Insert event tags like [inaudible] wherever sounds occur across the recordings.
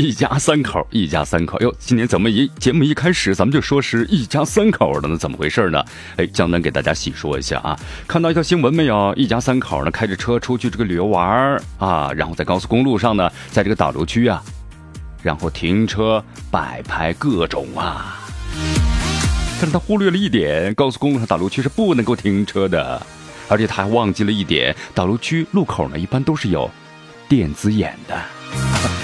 一家三口，一家三口哟！今年怎么一节目一开始，咱们就说是一家三口的呢？怎么回事呢？哎，江南给大家细说一下啊。看到一条新闻没有？一家三口呢，开着车出去这个旅游玩啊，然后在高速公路上呢，在这个导流区啊，然后停车摆拍各种啊。但是他忽略了一点，高速公路上导流区是不能够停车的，而且他还忘记了一点，导流区路口呢，一般都是有电子眼的。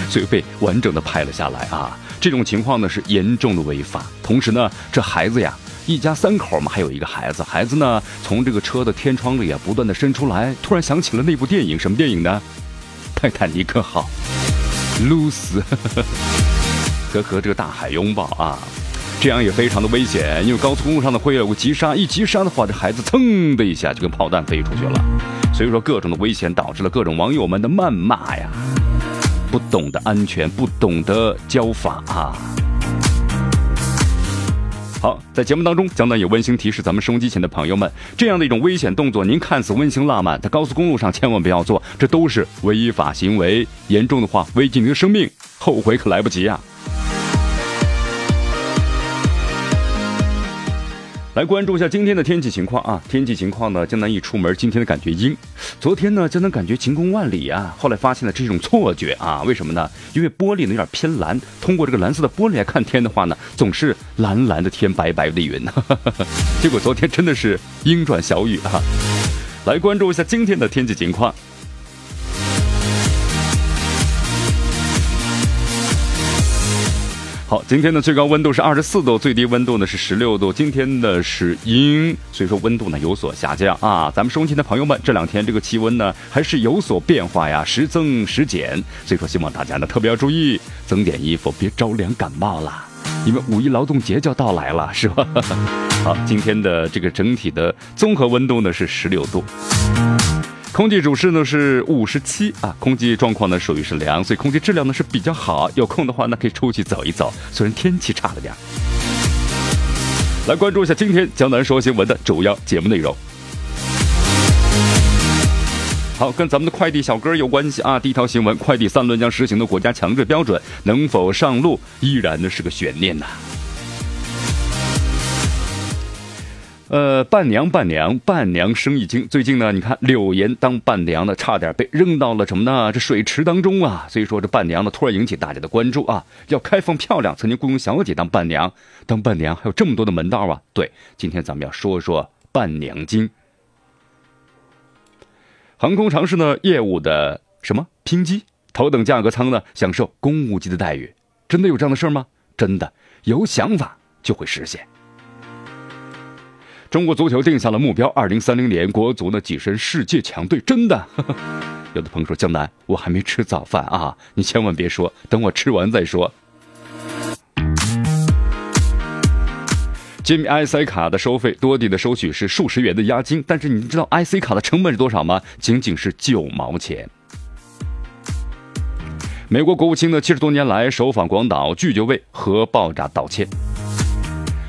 所以被完整的拍了下来啊！这种情况呢是严重的违法。同时呢，这孩子呀，一家三口嘛，还有一个孩子。孩子呢，从这个车的天窗里啊，不断的伸出来，突然想起了那部电影，什么电影呢？泰坦尼克号，露丝和和这个大海拥抱啊，这样也非常的危险，因为高速公路上呢会有个急刹，一急刹的话，这孩子噌的一下就跟炮弹飞出去了。所以说，各种的危险导致了各种网友们的谩骂呀。不懂得安全，不懂得交法啊！好，在节目当中，江南有温馨提示咱们收音机前的朋友们，这样的一种危险动作，您看似温馨浪漫，在高速公路上千万不要做，这都是违法行为，严重的话危及您的生命，后悔可来不及啊！来关注一下今天的天气情况啊！天气情况呢，江南一出门，今天的感觉阴。昨天呢，江南感觉晴空万里啊，后来发现了这种错觉啊，为什么呢？因为玻璃呢有点偏蓝，通过这个蓝色的玻璃来看天的话呢，总是蓝蓝的天，白白的云。[laughs] 结果昨天真的是阴转小雨啊！来关注一下今天的天气情况。好，今天的最高温度是二十四度，最低温度呢是十六度。今天的是阴，所以说温度呢有所下降啊。咱们收听的朋友们，这两天这个气温呢还是有所变化呀，时增时减。所以说希望大家呢特别要注意，增点衣服，别着凉感冒了。因为五一劳动节就要到来了，是吧？[laughs] 好，今天的这个整体的综合温度呢是十六度。空气指数呢是五十七啊，空气状况呢属于是凉，所以空气质量呢是比较好。有空的话呢可以出去走一走，虽然天气差了点。来关注一下今天江南说新闻的主要节目内容。好，跟咱们的快递小哥有关系啊。第一条新闻，快递三轮将实行的国家强制标准能否上路，依然呢是个悬念呐。呃，伴娘，伴娘，伴娘生意经。最近呢，你看柳岩当伴娘呢，差点被扔到了什么呢？这水池当中啊。所以说这伴娘呢，突然引起大家的关注啊。要开放漂亮，曾经雇佣小姐当伴娘，当伴娘还有这么多的门道啊。对，今天咱们要说说伴娘经。航空尝试呢业务的什么拼机，头等价格舱呢享受公务机的待遇，真的有这样的事吗？真的，有想法就会实现。中国足球定下了目标，二零三零年国足呢跻身世界强队，真的。[laughs] 有的朋友说江南，我还没吃早饭啊，你千万别说，等我吃完再说。揭秘 IC 卡的收费，多地的收取是数十元的押金，但是你知道 IC 卡的成本是多少吗？仅仅是九毛钱。美国国务卿呢七十多年来首访广岛，拒绝为核爆炸道歉。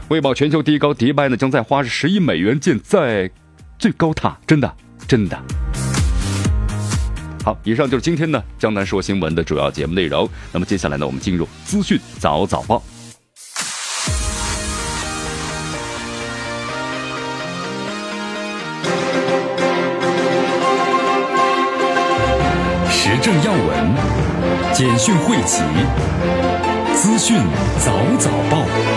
为保全球第一高，迪拜呢将再花十亿美元建在最高塔，真的，真的。好，以上就是今天呢江南说新闻的主要节目内容。那么接下来呢，我们进入资讯早早报。时政要闻，简讯汇集，资讯早早报。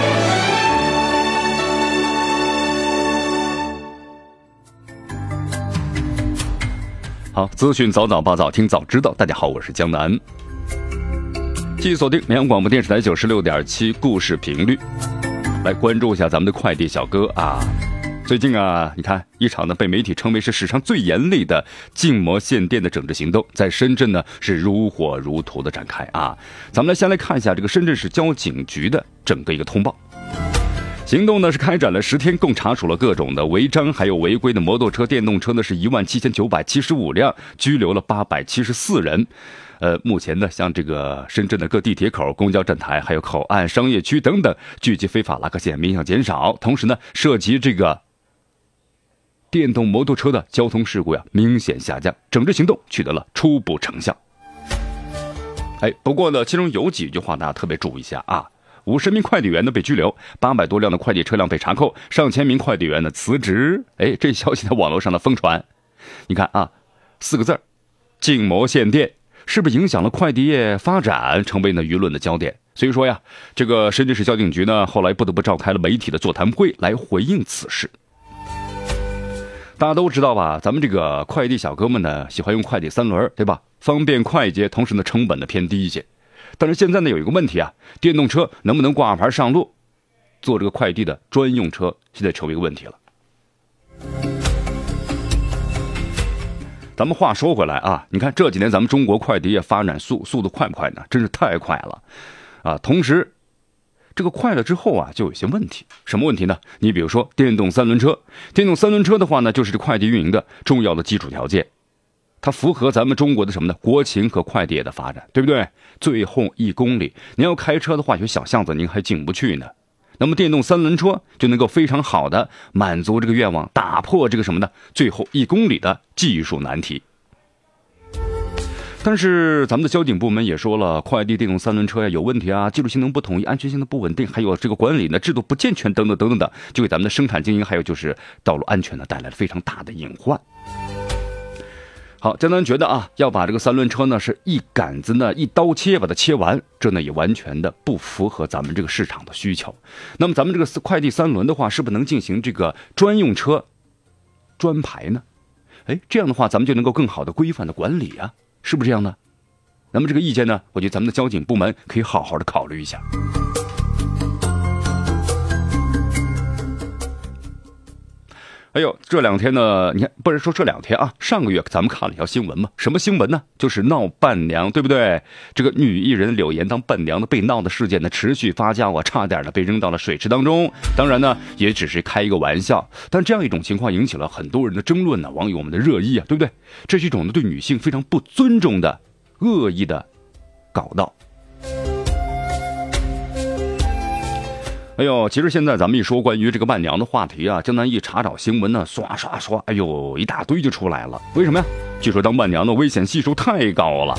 好，资讯早早报早听早知道。大家好，我是江南。继续锁定绵阳广播电视台九十六点七故事频率，来关注一下咱们的快递小哥啊。最近啊，你看一场呢被媒体称为是史上最严厉的禁摩限电的整治行动，在深圳呢是如火如荼的展开啊。咱们来先来看一下这个深圳市交警局的整个一个通报。行动呢是开展了十天，共查处了各种的违章，还有违规的摩托车、电动车呢是一万七千九百七十五辆，拘留了八百七十四人。呃，目前呢，像这个深圳的各地铁口、公交站台，还有口岸、商业区等等，聚集非法拉客线明显减少。同时呢，涉及这个电动摩托车的交通事故呀，明显下降，整治行动取得了初步成效。哎，不过呢，其中有几句话大家特别注意一下啊。五十名快递员呢被拘留，八百多辆的快递车辆被查扣，上千名快递员呢辞职。哎，这消息在网络上的疯传，你看啊，四个字儿，禁摩限电，是不是影响了快递业发展，成为呢舆论的焦点？所以说呀，这个深圳市交警局呢后来不得不召开了媒体的座谈会来回应此事。大家都知道吧，咱们这个快递小哥们呢喜欢用快递三轮，对吧？方便快捷，同时呢成本呢偏低一些。但是现在呢，有一个问题啊，电动车能不能挂牌上路，做这个快递的专用车，现在成为一个问题了。咱们话说回来啊，你看这几年咱们中国快递业发展速速度快不快呢？真是太快了，啊！同时，这个快了之后啊，就有些问题。什么问题呢？你比如说电动三轮车，电动三轮车的话呢，就是这快递运营的重要的基础条件。它符合咱们中国的什么呢？国情和快递业的发展，对不对？最后一公里，您要开车的话，有小巷子您还进不去呢。那么电动三轮车就能够非常好的满足这个愿望，打破这个什么呢？最后一公里的技术难题。但是咱们的交警部门也说了，快递电动三轮车呀有问题啊，技术性能不统一，安全性的不稳定，还有这个管理呢制度不健全等等等等的，就给咱们的生产经营还有就是道路安全呢带来了非常大的隐患。好，江南觉得啊，要把这个三轮车呢是一杆子呢一刀切把它切完，这呢也完全的不符合咱们这个市场的需求。那么咱们这个快递三轮的话，是不是能进行这个专用车专牌呢？哎，这样的话咱们就能够更好的规范的管理啊，是不是这样呢？那么这个意见呢，我觉得咱们的交警部门可以好好的考虑一下。哎呦，这两天呢，你看，不是说这两天啊，上个月咱们看了一条新闻嘛？什么新闻呢？就是闹伴娘，对不对？这个女艺人柳岩当伴娘的被闹的事件呢，持续发酵啊，差点呢被扔到了水池当中。当然呢，也只是开一个玩笑，但这样一种情况引起了很多人的争论呢，网友们的热议啊，对不对？这是一种呢对女性非常不尊重的恶意的搞闹。哎呦，其实现在咱们一说关于这个伴娘的话题啊，江南一查找新闻呢，刷刷刷，哎呦，一大堆就出来了。为什么呀？据说当伴娘的危险系数太高了，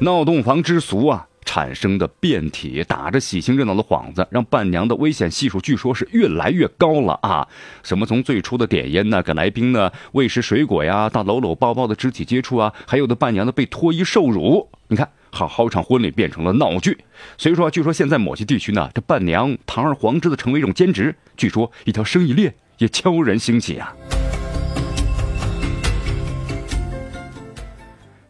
闹洞房之俗啊产生的变体，打着喜庆热闹的幌子，让伴娘的危险系数据说是越来越高了啊！什么从最初的点烟呢，给来宾呢喂食水果呀，到搂搂抱抱的肢体接触啊，还有的伴娘呢被脱衣受辱，你看。好好一场婚礼变成了闹剧，所以说，据说现在某些地区呢，这伴娘堂而皇之的成为一种兼职，据说一条生意链也悄然兴起啊。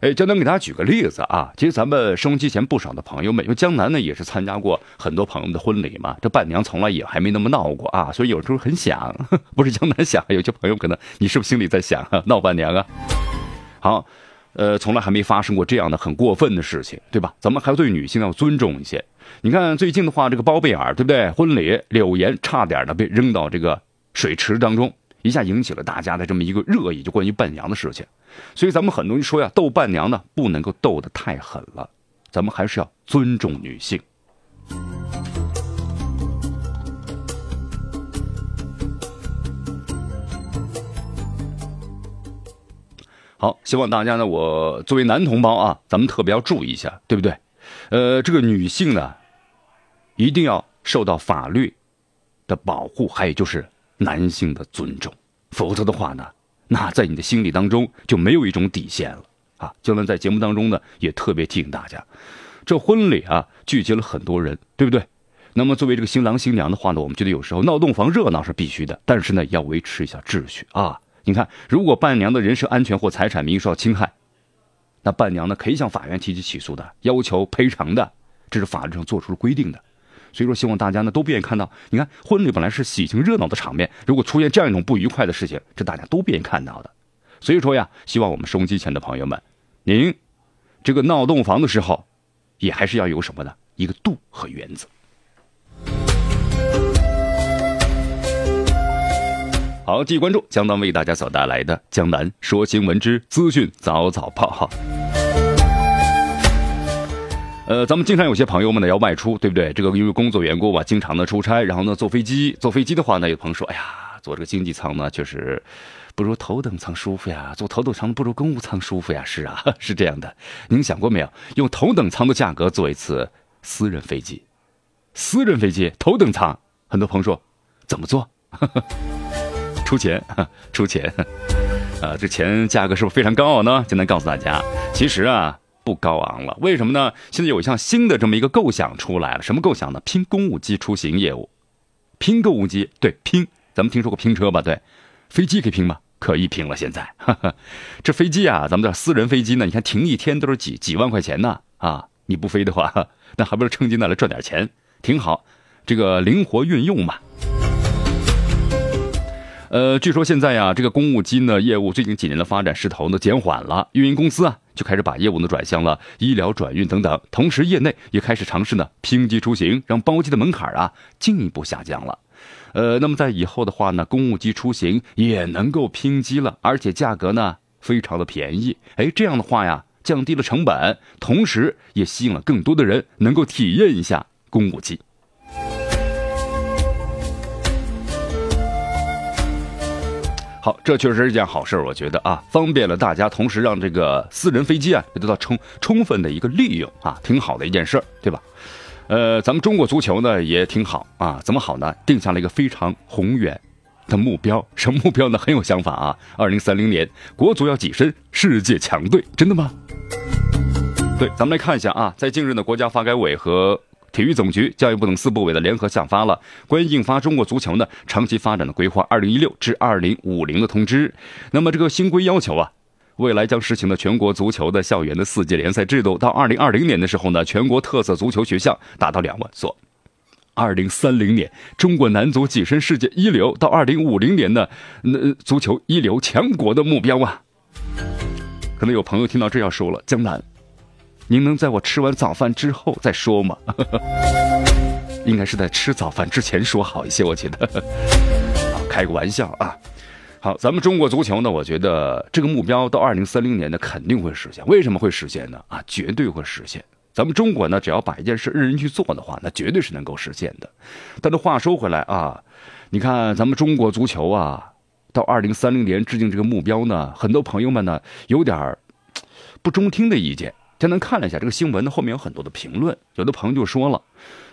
哎，江南给大家举个例子啊，其实咱们收音机前不少的朋友们，因为江南呢也是参加过很多朋友的婚礼嘛，这伴娘从来也还没那么闹过啊，所以有时候很想，[laughs] 不是江南想，有些朋友可能你是不是心里在想闹伴娘啊？好。呃，从来还没发生过这样的很过分的事情，对吧？咱们还要对女性要尊重一些。你看最近的话，这个包贝尔，对不对？婚礼柳岩差点的被扔到这个水池当中，一下引起了大家的这么一个热议，就关于伴娘的事情。所以咱们很多人说呀，斗伴娘呢，不能够斗得太狠了，咱们还是要尊重女性。好，希望大家呢，我作为男同胞啊，咱们特别要注意一下，对不对？呃，这个女性呢，一定要受到法律的保护，还有就是男性的尊重，否则的话呢，那在你的心里当中就没有一种底线了啊！就能在节目当中呢，也特别提醒大家，这婚礼啊，聚集了很多人，对不对？那么作为这个新郎新娘的话呢，我们觉得有时候闹洞房热闹是必须的，但是呢，要维持一下秩序啊。你看，如果伴娘的人身安全或财产名誉受到侵害，那伴娘呢可以向法院提起起诉的，要求赔偿的，这是法律上做出了规定的。所以说，希望大家呢都不愿意看到。你看，婚礼本来是喜庆热闹的场面，如果出现这样一种不愉快的事情，这大家都不愿意看到的。所以说呀，希望我们收音机前的朋友们，您这个闹洞房的时候，也还是要有什么呢？一个度和原则。好，继续关注江南为大家所带来的《江南说新闻之资讯早早报》哈。呃，咱们经常有些朋友们呢要外出，对不对？这个因为工作缘故吧，经常的出差，然后呢坐飞机。坐飞机的话呢，有朋友说：“哎呀，坐这个经济舱呢，确实不如头等舱舒服呀。坐头等舱不如公务舱舒服呀。”是啊，[laughs] 是这样的。您想过没有，用头等舱的价格坐一次私人飞机？私人飞机头等舱，很多朋友说怎么坐？出钱，[laughs] 出钱。啊，这钱价格是不是非常高昂呢？简单告诉大家，其实啊。不高昂了，为什么呢？现在有一项新的这么一个构想出来了，什么构想呢？拼公务机出行业务，拼购物机，对，拼，咱们听说过拼车吧？对，飞机可以拼吗？可以拼了。现在，[laughs] 这飞机啊，咱们的私人飞机呢，你看停一天都是几几万块钱呢，啊，你不飞的话，[laughs] 那还不如趁机呢来赚点钱，挺好，这个灵活运用嘛。呃，据说现在呀，这个公务机呢业务最近几年的发展势头呢减缓了，运营公司啊就开始把业务呢转向了医疗转运等等，同时业内也开始尝试呢拼机出行，让包机的门槛啊进一步下降了。呃，那么在以后的话呢，公务机出行也能够拼机了，而且价格呢非常的便宜。哎，这样的话呀，降低了成本，同时也吸引了更多的人能够体验一下公务机。好，这确实是一件好事我觉得啊，方便了大家，同时让这个私人飞机啊也得到充充分的一个利用啊，挺好的一件事对吧？呃，咱们中国足球呢也挺好啊，怎么好呢？定下了一个非常宏远的目标，什么目标呢？很有想法啊，二零三零年国足要跻身世界强队，真的吗？对，咱们来看一下啊，在近日呢，国家发改委和体育总局、教育部等四部委的联合下发了关于印发中国足球呢长期发展的规划（二零一六至二零五零）的通知。那么这个新规要求啊，未来将实行的全国足球的校园的四届联赛制度，到二零二零年的时候呢，全国特色足球学校达到两万所；二零三零年，中国男足跻身世界一流；到二零五零年呢，那足球一流强国的目标啊。可能有朋友听到这要说了，江南。您能在我吃完早饭之后再说吗？[laughs] 应该是在吃早饭之前说好一些，我觉得。[laughs] 好，开个玩笑啊。好，咱们中国足球呢，我觉得这个目标到二零三零年呢肯定会实现。为什么会实现呢？啊，绝对会实现。咱们中国呢，只要把一件事认真去做的话，那绝对是能够实现的。但是话说回来啊，你看咱们中国足球啊，到二零三零年制定这个目标呢，很多朋友们呢有点不中听的意见。简单看了一下这个新闻，后面有很多的评论，有的朋友就说了，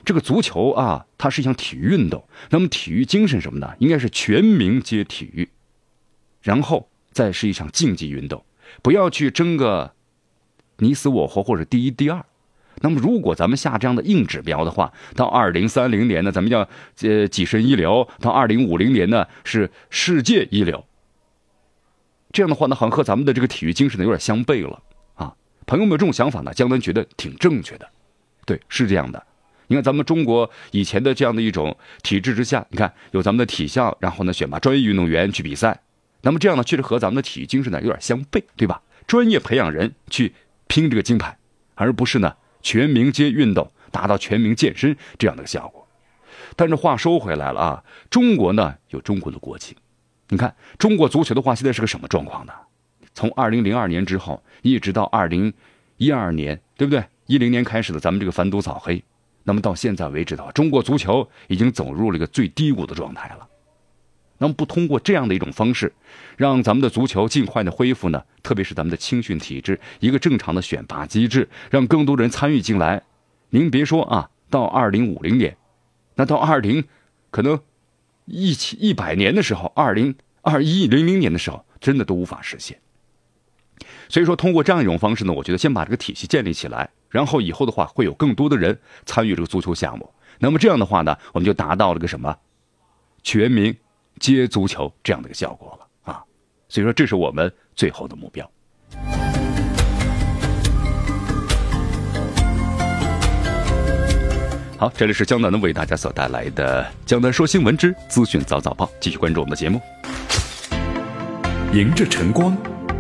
这个足球啊，它是一项体育运动，那么体育精神什么呢？应该是全民皆体育，然后再是一场竞技运动，不要去争个你死我活或者第一第二。那么如果咱们下这样的硬指标的话，到二零三零年呢，咱们要呃跻身一流；到二零五零年呢，是世界一流。这样的话呢，好像和咱们的这个体育精神呢有点相悖了。朋友们，这种想法呢，江南觉得挺正确的，对，是这样的。你看，咱们中国以前的这样的一种体制之下，你看有咱们的体校，然后呢选拔专业运动员去比赛，那么这样呢，确实和咱们的体育精神呢有点相悖，对吧？专业培养人去拼这个金牌，而不是呢全民皆运动，达到全民健身这样的效果。但是话说回来了啊，中国呢有中国的国情，你看中国足球的话，现在是个什么状况呢？从二零零二年之后，一直到二零一二年，对不对？一零年开始的咱们这个反赌扫黑，那么到现在为止的话，中国足球已经走入了一个最低谷的状态了。那么不通过这样的一种方式，让咱们的足球尽快的恢复呢？特别是咱们的青训体制，一个正常的选拔机制，让更多人参与进来。您别说啊，到二零五零年，那到二零可能一七一百年的时候，二零二一零零年的时候，真的都无法实现。所以说，通过这样一种方式呢，我觉得先把这个体系建立起来，然后以后的话会有更多的人参与这个足球项目。那么这样的话呢，我们就达到了个什么，全民皆足球这样的一个效果了啊。所以说，这是我们最后的目标。好，这里是江南的为大家所带来的《江南说新闻之资讯早早报》，继续关注我们的节目。迎着晨光，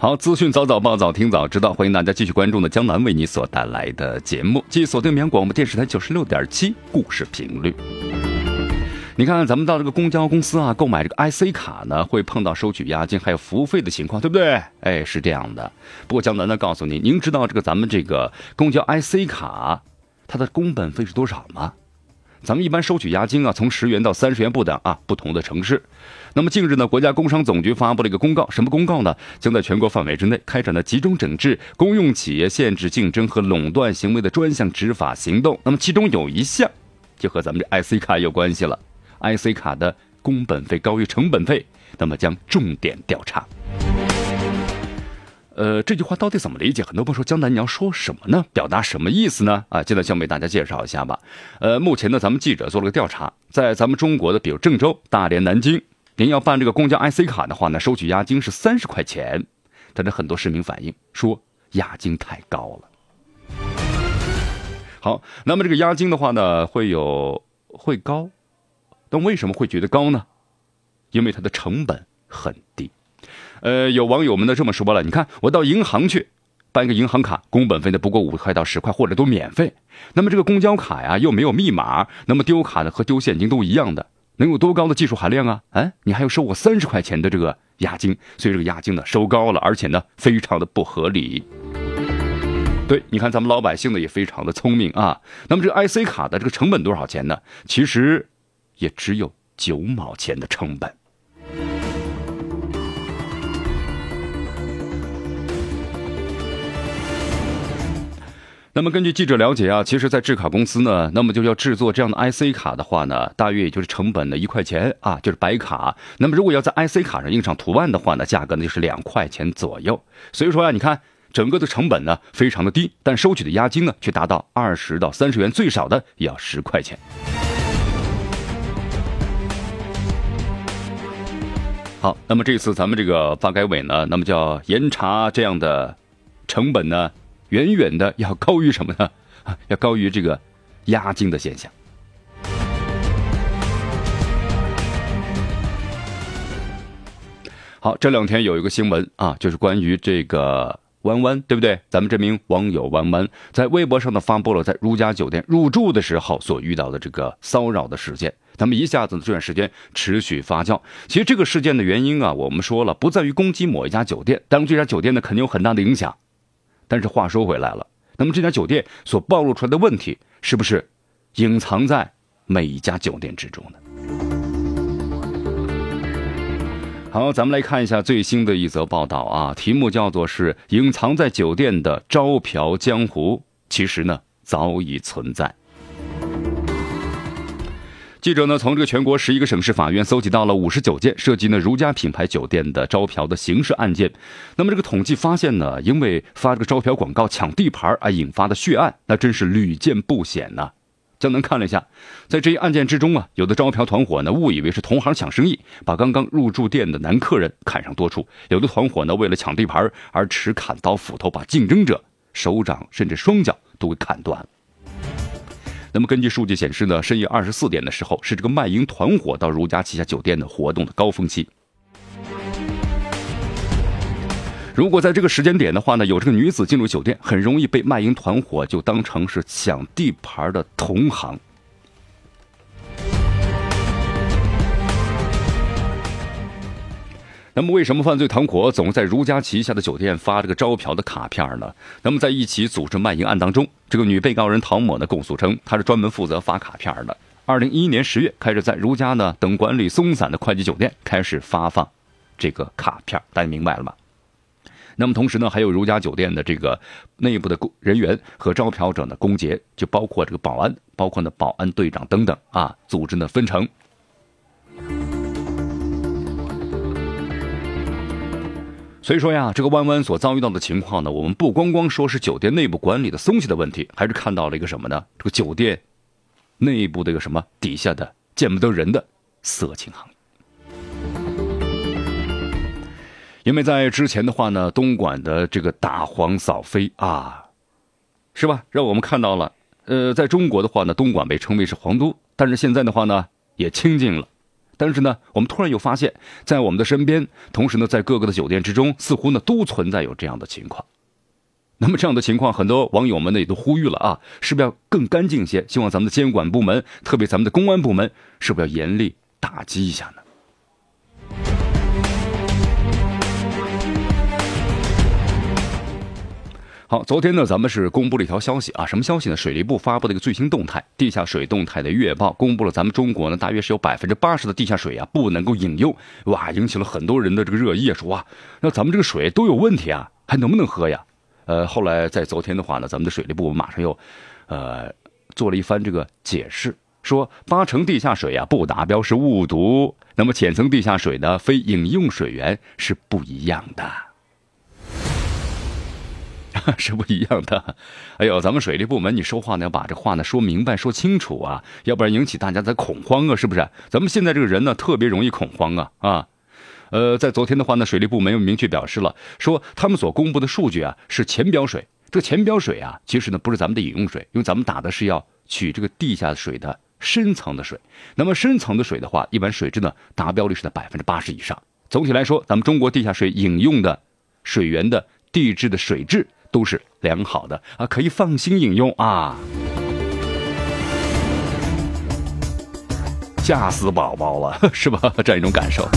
好，资讯早早报，早听早知道，欢迎大家继续关注呢。江南为你所带来的节目，继续锁定绵阳广播电视台九十六点七故事频率。你看，咱们到这个公交公司啊，购买这个 IC 卡呢，会碰到收取押金还有服务费的情况，对不对？哎，是这样的。不过江南呢，告诉您，您知道这个咱们这个公交 IC 卡它的工本费是多少吗？咱们一般收取押金啊，从十元到三十元不等啊，不同的城市。那么近日呢，国家工商总局发布了一个公告，什么公告呢？将在全国范围之内开展了集中整治公用企业限制竞争和垄断行为的专项执法行动。那么其中有一项就和咱们这 IC 卡有关系了，IC 卡的工本费高于成本费，那么将重点调查。呃，这句话到底怎么理解？很多朋友说江南你要说什么呢？表达什么意思呢？啊，现在先为大家介绍一下吧。呃，目前呢，咱们记者做了个调查，在咱们中国的比如郑州、大连、南京，您要办这个公交 IC 卡的话呢，收取押金是三十块钱。但是很多市民反映说押金太高了。好，那么这个押金的话呢，会有会高，但为什么会觉得高呢？因为它的成本很低。呃，有网友们呢这么说了，你看我到银行去办一个银行卡，工本费呢不过五块到十块，或者都免费。那么这个公交卡呀又没有密码，那么丢卡呢和丢现金都一样的，能有多高的技术含量啊？哎，你还要收我三十块钱的这个押金，所以这个押金呢收高了，而且呢非常的不合理。对，你看咱们老百姓呢也非常的聪明啊。那么这个 IC 卡的这个成本多少钱呢？其实也只有九毛钱的成本。那么根据记者了解啊，其实，在制卡公司呢，那么就要制作这样的 IC 卡的话呢，大约也就是成本的一块钱啊，就是白卡。那么如果要在 IC 卡上印上图案的话呢，价格呢就是两块钱左右。所以说啊，你看整个的成本呢非常的低，但收取的押金呢却达到二十到三十元，最少的也要十块钱。好，那么这次咱们这个发改委呢，那么叫严查这样的成本呢。远远的要高于什么呢？要高于这个押金的现象。好，这两天有一个新闻啊，就是关于这个弯弯，对不对？咱们这名网友弯弯在微博上呢发布了在如家酒店入住的时候所遇到的这个骚扰的事件。咱们一下子这段时间持续发酵。其实这个事件的原因啊，我们说了，不在于攻击某一家酒店，但是这家酒店呢肯定有很大的影响。但是话说回来了，那么这家酒店所暴露出来的问题，是不是隐藏在每一家酒店之中呢？好，咱们来看一下最新的一则报道啊，题目叫做是“隐藏在酒店的招嫖江湖”，其实呢早已存在。记者呢，从这个全国十一个省市法院搜集到了五十九件涉及呢如家品牌酒店的招嫖的刑事案件。那么这个统计发现呢，因为发这个招嫖广告抢地盘而引发的血案，那真是屡见不鲜呐。江南看了一下，在这一案件之中啊，有的招嫖团伙呢误以为是同行抢生意，把刚刚入住店的男客人砍上多处；有的团伙呢为了抢地盘而持砍刀斧头把竞争者手掌甚至双脚都给砍断了。那么根据数据显示呢，深夜二十四点的时候是这个卖淫团伙到如家旗下酒店的活动的高峰期。如果在这个时间点的话呢，有这个女子进入酒店，很容易被卖淫团伙就当成是抢地盘的同行。那么，为什么犯罪团伙总是在如家旗下的酒店发这个招嫖的卡片呢？那么，在一起组织卖淫案当中，这个女被告人陶某呢供述称，她是专门负责发卡片的。二零一一年十月开始，在如家呢等管理松散的快捷酒店开始发放这个卡片，大家明白了吗？那么，同时呢，还有如家酒店的这个内部的工人员和招嫖者呢攻结，就包括这个保安，包括呢保安队长等等啊，组织呢分成。所以说呀，这个弯弯所遭遇到的情况呢，我们不光光说是酒店内部管理的松懈的问题，还是看到了一个什么呢？这个酒店内部的一个什么底下的见不得人的色情行业。因为在之前的话呢，东莞的这个打黄扫非啊，是吧？让我们看到了，呃，在中国的话呢，东莞被称为是皇都，但是现在的话呢，也清静了。但是呢，我们突然又发现，在我们的身边，同时呢，在各个的酒店之中，似乎呢都存在有这样的情况。那么这样的情况，很多网友们呢也都呼吁了啊，是不是要更干净一些？希望咱们的监管部门，特别咱们的公安部门，是不是要严厉打击一下呢？好，昨天呢，咱们是公布了一条消息啊，什么消息呢？水利部发布的一个最新动态，地下水动态的月报，公布了咱们中国呢，大约是有百分之八十的地下水啊不能够饮用，哇，引起了很多人的这个热议，说哇，那咱们这个水都有问题啊，还能不能喝呀？呃，后来在昨天的话呢，咱们的水利部马上又，呃，做了一番这个解释，说八成地下水啊不达标是误读，那么浅层地下水呢，非饮用水源是不一样的。[laughs] 是不一样的，哎呦，咱们水利部门，你说话呢要把这话呢说明白、说清楚啊，要不然引起大家的恐慌啊，是不是？咱们现在这个人呢特别容易恐慌啊啊！呃，在昨天的话呢，水利部门又明确表示了，说他们所公布的数据啊是浅表水，这个浅表水啊其实呢不是咱们的饮用水，因为咱们打的是要取这个地下水的深层的水，那么深层的水的话，一般水质呢达标率是在百分之八十以上。总体来说，咱们中国地下水饮用的水源的地质的水质。都是良好的啊，可以放心饮用啊！吓死宝宝了，[laughs] 是吧？[laughs] 这样一种感受。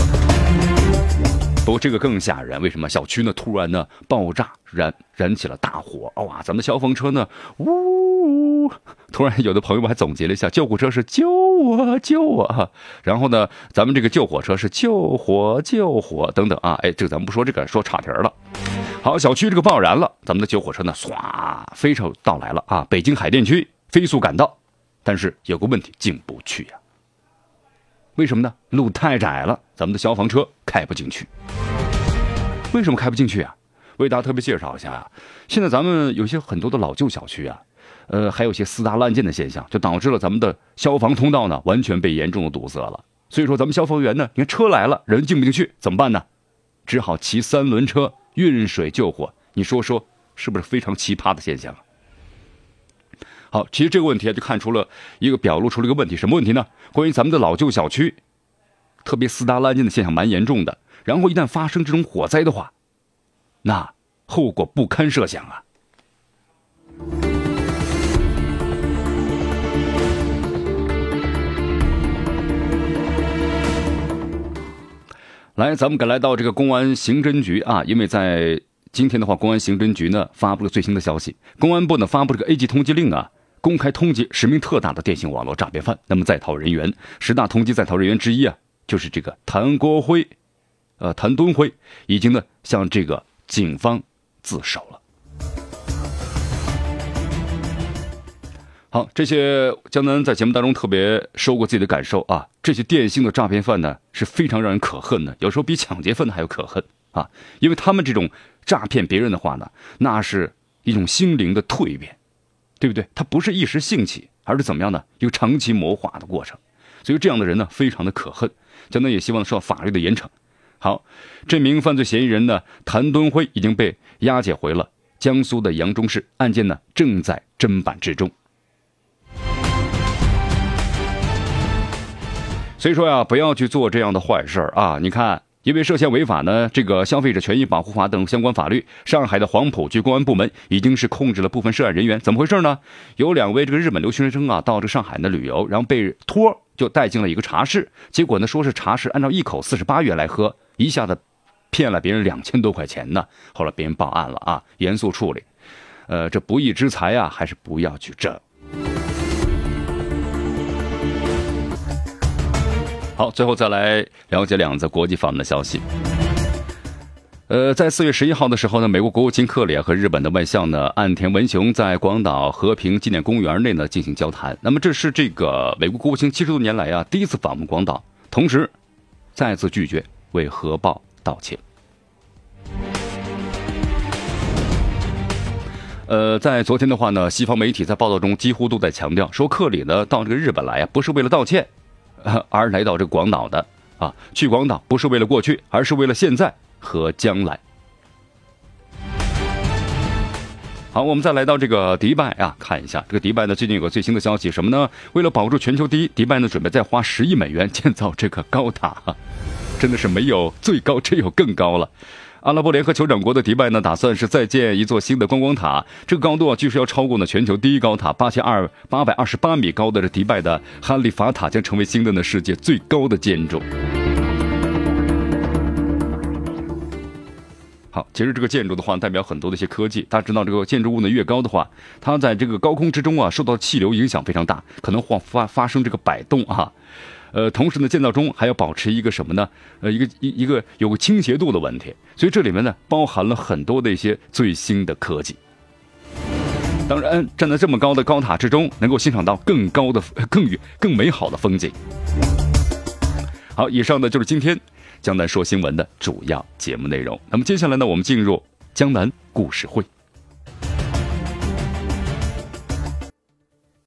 不过这个更吓人，为什么？小区呢突然呢爆炸，燃燃起了大火，哇！咱们的消防车呢，呜！突然有的朋友们还总结了一下，救护车是救我救我，然后呢，咱们这个救火车是救火救火等等啊！哎，这个咱们不说这个，说岔题了。好，小区这个爆燃了，咱们的救火车呢，唰，飞车到来了啊！北京海淀区飞速赶到，但是有个问题，进不去呀。为什么呢？路太窄了，咱们的消防车开不进去。为什么开不进去啊？为大家特别介绍一下啊，现在咱们有些很多的老旧小区啊，呃，还有些私搭乱建的现象，就导致了咱们的消防通道呢，完全被严重的堵塞了。所以说，咱们消防员呢，你看车来了，人进不进去，怎么办呢？只好骑三轮车。运水救火，你说说是不是非常奇葩的现象啊？好，其实这个问题啊，就看出了一个表露出了一个问题，什么问题呢？关于咱们的老旧小区，特别私搭滥建的现象蛮严重的。然后一旦发生这种火灾的话，那后果不堪设想啊。来，咱们赶来到这个公安刑侦局啊，因为在今天的话，公安刑侦局呢发布了最新的消息，公安部呢发布这个 A 级通缉令啊，公开通缉十名特大的电信网络诈骗犯。那么在逃人员十大通缉在逃人员之一啊，就是这个谭国辉，呃，谭敦辉已经呢向这个警方自首了。好，这些江南在节目当中特别说过自己的感受啊。这些电信的诈骗犯呢是非常让人可恨的，有时候比抢劫犯的还要可恨啊！因为他们这种诈骗别人的话呢，那是一种心灵的蜕变，对不对？他不是一时兴起，而是怎么样呢？一个长期谋划的过程。所以这样的人呢，非常的可恨。江南也希望受到法律的严惩。好，这名犯罪嫌疑人呢，谭敦辉已经被押解回了江苏的扬州市，案件呢正在侦办之中。所以说呀，不要去做这样的坏事啊！你看，因为涉嫌违法呢，这个《消费者权益保护法》等相关法律，上海的黄浦区公安部门已经是控制了部分涉案人员。怎么回事呢？有两位这个日本留学生啊，到这上海呢旅游，然后被托就带进了一个茶室，结果呢说是茶室按照一口四十八元来喝，一下子骗了别人两千多块钱呢。后来别人报案了啊，严肃处理。呃，这不义之财啊，还是不要去挣。好最后再来了解两则国际方面的消息。呃在四月十一号的时候呢美国国务卿克里和日本的外相呢岸田文雄在广岛和平纪念公园内呢进行交谈。那么这是这个美国国务卿七十多年来啊第一次访问广岛同时再次拒绝为核爆道歉。呃在昨天的话呢西方媒体在报道中几乎都在强调说克里呢到这个日本来啊不是为了道歉 [laughs] 而来到这个广岛的啊，去广岛不是为了过去，而是为了现在和将来。好，我们再来到这个迪拜啊，看一下这个迪拜呢，最近有个最新的消息，什么呢？为了保住全球第一，迪拜呢准备再花十亿美元建造这个高塔，真的是没有最高，只有更高了。阿拉伯联合酋长国的迪拜呢，打算是再建一座新的观光塔，这个高度啊，据说要超过呢全球第一高塔八千二八百二十八米高的这迪拜的哈利法塔，将成为新的呢世界最高的建筑。好，其实这个建筑的话，代表很多的一些科技。大家知道，这个建筑物呢越高的话，它在这个高空之中啊，受到气流影响非常大，可能会发发生这个摆动啊。呃，同时呢，建造中还要保持一个什么呢？呃，一个一一个有个倾斜度的问题，所以这里面呢包含了很多的一些最新的科技。当然，站在这么高的高塔之中，能够欣赏到更高的、更远、更美好的风景。好，以上呢就是今天江南说新闻的主要节目内容。那么接下来呢，我们进入江南故事会。